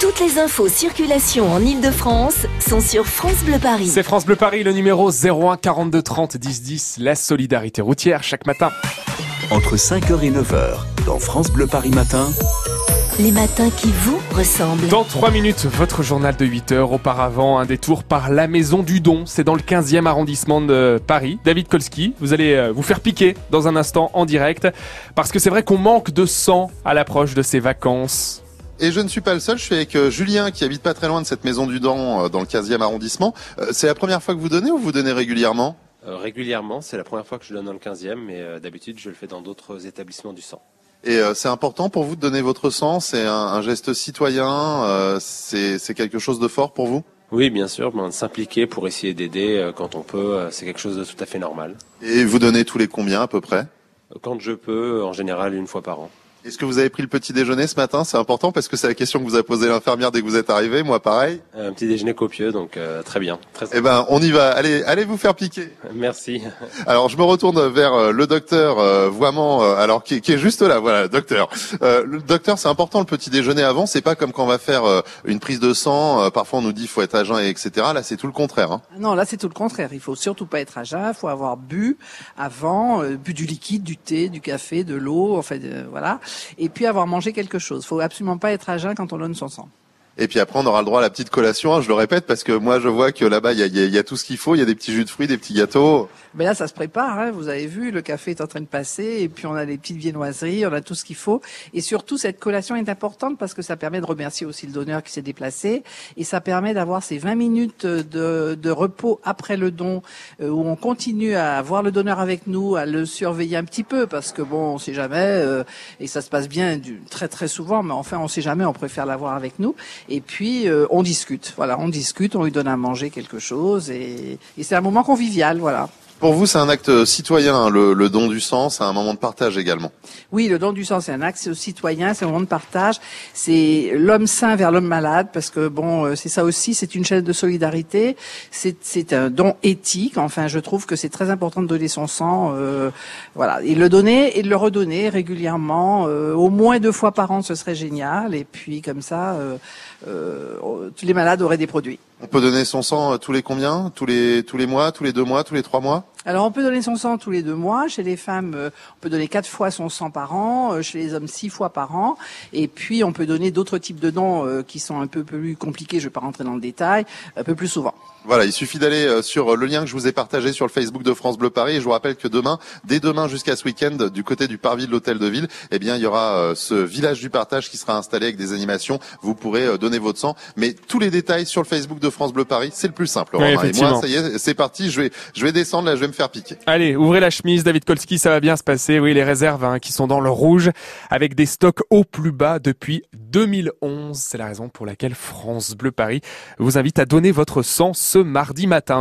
Toutes les infos circulation en Ile-de-France sont sur France Bleu Paris. C'est France Bleu Paris, le numéro 01 42 30 10 10, la solidarité routière chaque matin. Entre 5h et 9h, dans France Bleu Paris Matin, Les matins qui vous ressemblent. Dans 3 minutes, votre journal de 8 heures. Auparavant, un détour par la Maison du Don. C'est dans le 15e arrondissement de Paris. David Kolski, vous allez euh, vous faire piquer dans un instant en direct. Parce que c'est vrai qu'on manque de sang à l'approche de ces vacances. Et je ne suis pas le seul, je suis avec euh, Julien qui habite pas très loin de cette maison du Dent euh, dans le 15e arrondissement. Euh, C'est la première fois que vous donnez ou vous donnez régulièrement? Euh, régulièrement, c'est la première fois que je donne dans le 15e, mais euh, d'habitude je le fais dans d'autres établissements du sang. Et euh, c'est important pour vous de donner votre sang, c'est un, un geste citoyen, c'est quelque chose de fort pour vous? Oui, bien sûr, ben, s'impliquer pour essayer d'aider quand on peut, c'est quelque chose de tout à fait normal. Et vous donnez tous les combien à peu près? Quand je peux, en général une fois par an. Est-ce que vous avez pris le petit déjeuner ce matin? C'est important parce que c'est la question que vous a posée l'infirmière dès que vous êtes arrivé, moi pareil. Un petit déjeuner copieux, donc euh, très bien. Très... Eh ben on y va, allez, allez vous faire piquer. Merci. Alors je me retourne vers euh, le docteur euh, Voiement, euh, alors qui, qui est juste là, voilà, docteur. Euh, le docteur, c'est important le petit déjeuner avant. C'est pas comme quand on va faire euh, une prise de sang. euh, parfois on nous dit faut être à jeun et etc. Là c'est tout le contraire. Hein. Non, là c'est tout le contraire. Il faut surtout pas être à jeun. Il faut avoir bu avant, euh, bu du liquide, du thé, du café, de l'eau, enfin euh, voilà. Et puis avoir mangé quelque chose. Il faut absolument pas être à jeun quand on donne son sang. Et puis après on aura le droit à la petite collation. hein, je le répète parce que moi je vois que là-bas il y a, y a- y a tout ce qu'il faut. Il y a des petits jus de fruits, des petits gâteaux. Mais là, ça se prépare. Hein, vous avez vu, le café est en train de passer, et puis on a les petites viennoiseries, on a tout ce qu'il faut. Et surtout, cette collation est importante parce que ça permet de remercier aussi le donneur qui s'est déplacé, et ça permet d'avoir ces 20 minutes de, de repos après le don, euh, où on continue à voir le donneur avec nous, à le surveiller un petit peu, parce que bon, on sait jamais, euh, et ça se passe bien du, très très souvent, mais enfin, on sait jamais, on préfère l'avoir avec nous. Et puis, euh, on discute. Voilà, on discute, on lui donne à manger quelque chose, et, et c'est un moment convivial. Voilà. Pour vous c'est un acte citoyen hein, le, le don du sang. C'est un moment de partage également. Oui, le don du sang, c'est un axe citoyen, c'est un moment de partage. C'est l'homme sain vers l'homme malade, parce que bon, euh, c'est ça aussi, c'est une chaîne de solidarité. C'est c'est un don éthique. Enfin, je trouve que c'est très important de donner son sang, euh, voilà, et le donner et de le redonner régulièrement, euh, au moins deux fois par an, ce serait génial. Et puis comme ça, euh, euh, tous les malades auraient des produits. On peut donner son sang euh, tous les combien? Tous les tous les mois, tous les deux mois, tous les trois mois? Alors on peut donner son sang tous les deux mois. Chez les femmes, euh, on peut donner quatre fois son sang par an. euh, Chez les hommes, six fois par an. Et puis on peut donner d'autres types de dons euh, qui sont un peu plus compliqués. Je ne vais pas rentrer dans le détail. Un peu plus souvent. Voilà, il suffit d'aller euh, sur le lien que je vous ai partagé sur le Facebook de France Bleu Paris. Et je vous rappelle que demain, dès demain jusqu'à ce week-end, du côté du parvis de l'hôtel de ville, eh bien, il y aura euh, ce village du partage qui sera installé avec des animations. Vous pourrez euh, donner votre sang. Mais tous les détails sur le Facebook de France Bleu Paris, c'est le plus simple. Oui, et moi, ça y est, c'est parti. Je vais, je vais descendre là, je vais me Allez, ouvrez la chemise, David Kolski, ça va bien se passer. Oui, les réserves hein, qui sont dans le rouge, avec des stocks au plus bas depuis 2011. C'est la raison pour laquelle France Bleu Paris vous invite à donner votre sang ce mardi matin.